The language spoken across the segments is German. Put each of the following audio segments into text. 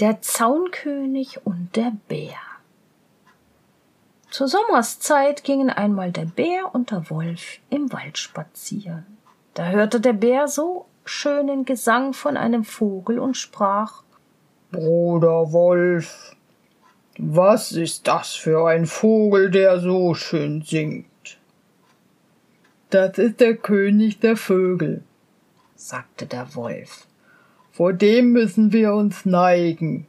Der Zaunkönig und der Bär. Zur Sommerszeit gingen einmal der Bär und der Wolf im Wald spazieren. Da hörte der Bär so schönen Gesang von einem Vogel und sprach Bruder Wolf, was ist das für ein Vogel, der so schön singt? Das ist der König der Vögel, sagte der Wolf. Vor dem müssen wir uns neigen.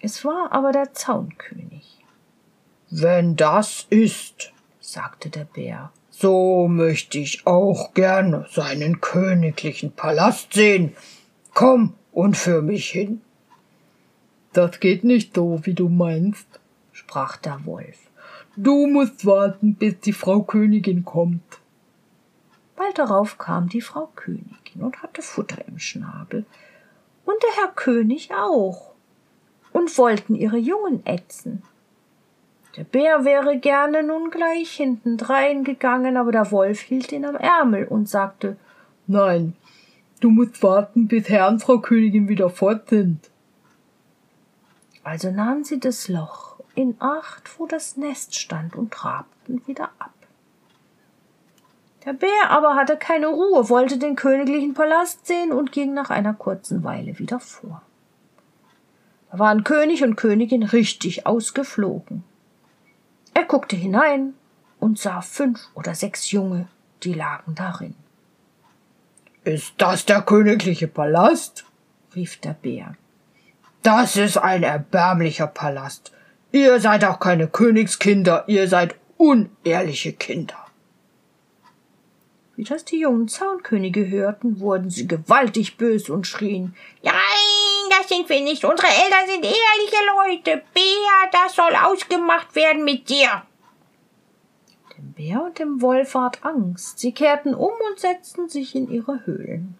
Es war aber der Zaunkönig. Wenn das ist, sagte der Bär, so möchte ich auch gerne seinen königlichen Palast sehen. Komm und führ mich hin. Das geht nicht so, wie du meinst, sprach der Wolf. Du musst warten, bis die Frau Königin kommt. Bald darauf kam die Frau Königin und hatte Futter im Schnabel, und der Herr König auch, und wollten ihre Jungen ätzen. Der Bär wäre gerne nun gleich hintendrein gegangen, aber der Wolf hielt ihn am Ärmel und sagte Nein, du musst warten, bis Herr und Frau Königin wieder fort sind. Also nahmen sie das Loch in Acht, wo das Nest stand, und trabten wieder ab. Der Bär aber hatte keine Ruhe, wollte den königlichen Palast sehen und ging nach einer kurzen Weile wieder vor. Da waren König und Königin richtig ausgeflogen. Er guckte hinein und sah fünf oder sechs Junge, die lagen darin. Ist das der königliche Palast? rief der Bär. Das ist ein erbärmlicher Palast. Ihr seid auch keine Königskinder, ihr seid unehrliche Kinder. Wie das die jungen Zaunkönige hörten, wurden sie gewaltig bös und schrien Nein, das sind wir nicht. Unsere Eltern sind ehrliche Leute. Bär, das soll ausgemacht werden mit dir. Dem Bär und dem Wolf ward Angst. Sie kehrten um und setzten sich in ihre Höhlen.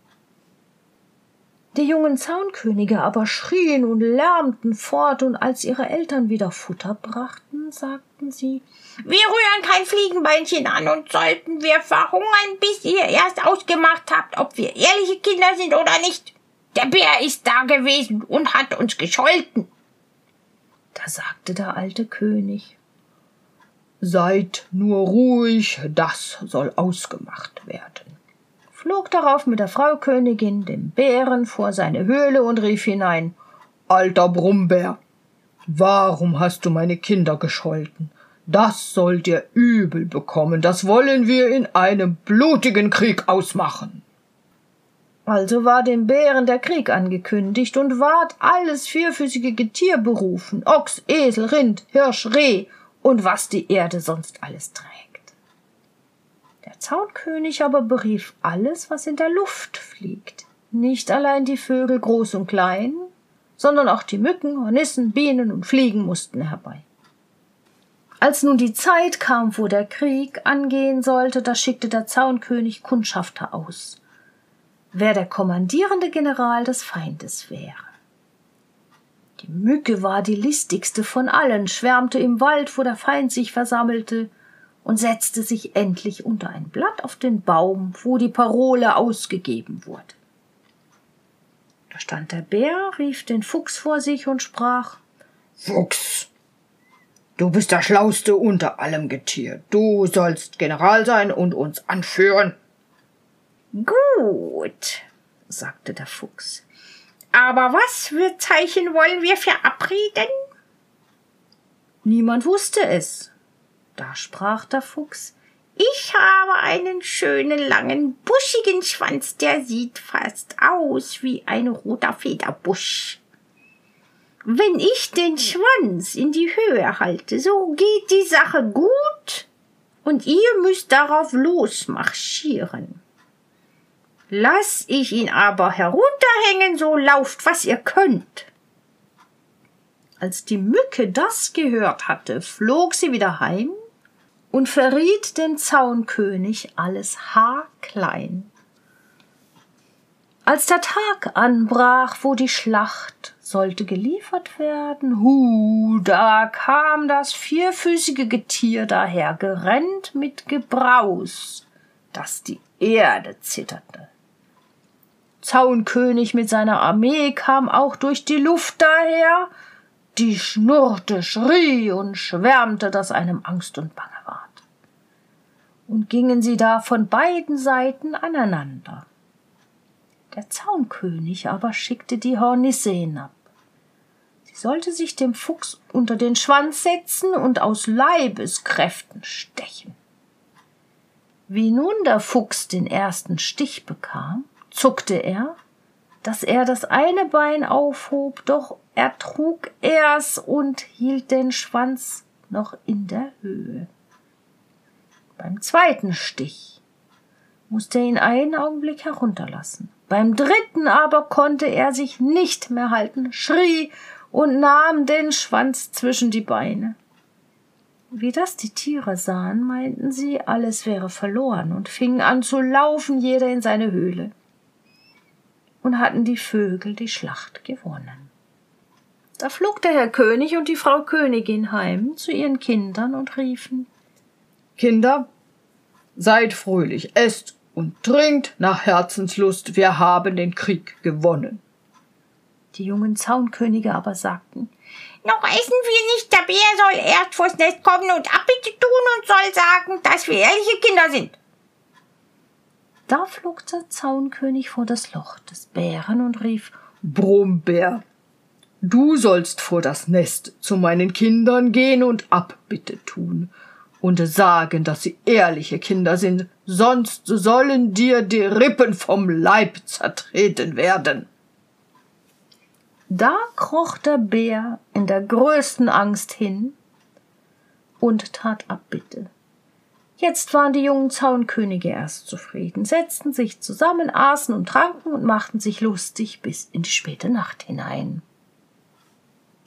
Die jungen Zaunkönige aber schrien und lärmten fort, und als ihre Eltern wieder Futter brachten, sagten sie Wir rühren kein Fliegenbeinchen an, und sollten wir verhungern, bis ihr erst ausgemacht habt, ob wir ehrliche Kinder sind oder nicht. Der Bär ist da gewesen und hat uns gescholten. Da sagte der alte König Seid nur ruhig, das soll ausgemacht werden flog darauf mit der Frau Königin dem Bären vor seine Höhle und rief hinein Alter Brummbär, warum hast du meine Kinder gescholten? Das soll dir übel bekommen, das wollen wir in einem blutigen Krieg ausmachen. Also war dem Bären der Krieg angekündigt und ward alles vierfüßige Getier berufen, Ochs, Esel, Rind, Hirsch, Reh und was die Erde sonst alles trägt. Zaunkönig aber berief alles, was in der Luft fliegt. Nicht allein die Vögel groß und klein, sondern auch die Mücken, Hornissen, Bienen und Fliegen mussten herbei. Als nun die Zeit kam, wo der Krieg angehen sollte, da schickte der Zaunkönig Kundschafter aus, wer der kommandierende General des Feindes wäre. Die Mücke war die listigste von allen, schwärmte im Wald, wo der Feind sich versammelte, und setzte sich endlich unter ein Blatt auf den Baum, wo die Parole ausgegeben wurde. Da stand der Bär, rief den Fuchs vor sich und sprach Fuchs, du bist der Schlauste unter allem Getier. Du sollst General sein und uns anführen. Gut, sagte der Fuchs. Aber was für Zeichen wollen wir verabreden? Niemand wusste es, da sprach der Fuchs Ich habe einen schönen langen buschigen Schwanz, der sieht fast aus wie ein roter Federbusch. Wenn ich den Schwanz in die Höhe halte, so geht die Sache gut, und ihr müsst darauf losmarschieren. Lass ich ihn aber herunterhängen, so lauft, was ihr könnt. Als die Mücke das gehört hatte, flog sie wieder heim und verriet den Zaunkönig alles haarklein. Als der Tag anbrach, wo die Schlacht sollte geliefert werden, hu, da kam das vierfüßige Getier daher gerennt mit Gebraus, dass die Erde zitterte. Zaunkönig mit seiner Armee kam auch durch die Luft daher, die schnurrte, schrie und schwärmte, dass einem Angst und Bange. Und gingen sie da von beiden Seiten aneinander. Der Zaunkönig aber schickte die Hornisse hinab. Sie sollte sich dem Fuchs unter den Schwanz setzen und aus Leibeskräften stechen. Wie nun der Fuchs den ersten Stich bekam, zuckte er, dass er das eine Bein aufhob, doch er trug er's und hielt den Schwanz noch in der Höhe. Beim zweiten Stich musste er ihn einen Augenblick herunterlassen. Beim dritten aber konnte er sich nicht mehr halten, schrie und nahm den Schwanz zwischen die Beine. Wie das die Tiere sahen, meinten sie, alles wäre verloren und fingen an zu laufen, jeder in seine Höhle. Und hatten die Vögel die Schlacht gewonnen. Da flog der Herr König und die Frau Königin heim zu ihren Kindern und riefen Kinder, seid fröhlich, esst und trinkt nach Herzenslust, wir haben den Krieg gewonnen. Die jungen Zaunkönige aber sagten Noch essen wir nicht, der Bär soll erst vors Nest kommen und Abbitte tun und soll sagen, dass wir ehrliche Kinder sind. Da flog der Zaunkönig vor das Loch des Bären und rief Brummbär, du sollst vor das Nest zu meinen Kindern gehen und Abbitte tun und sagen, dass sie ehrliche Kinder sind, sonst sollen dir die Rippen vom Leib zertreten werden. Da kroch der Bär in der größten Angst hin und tat Abbitte. Jetzt waren die jungen Zaunkönige erst zufrieden, setzten sich zusammen, aßen und tranken und machten sich lustig bis in die späte Nacht hinein.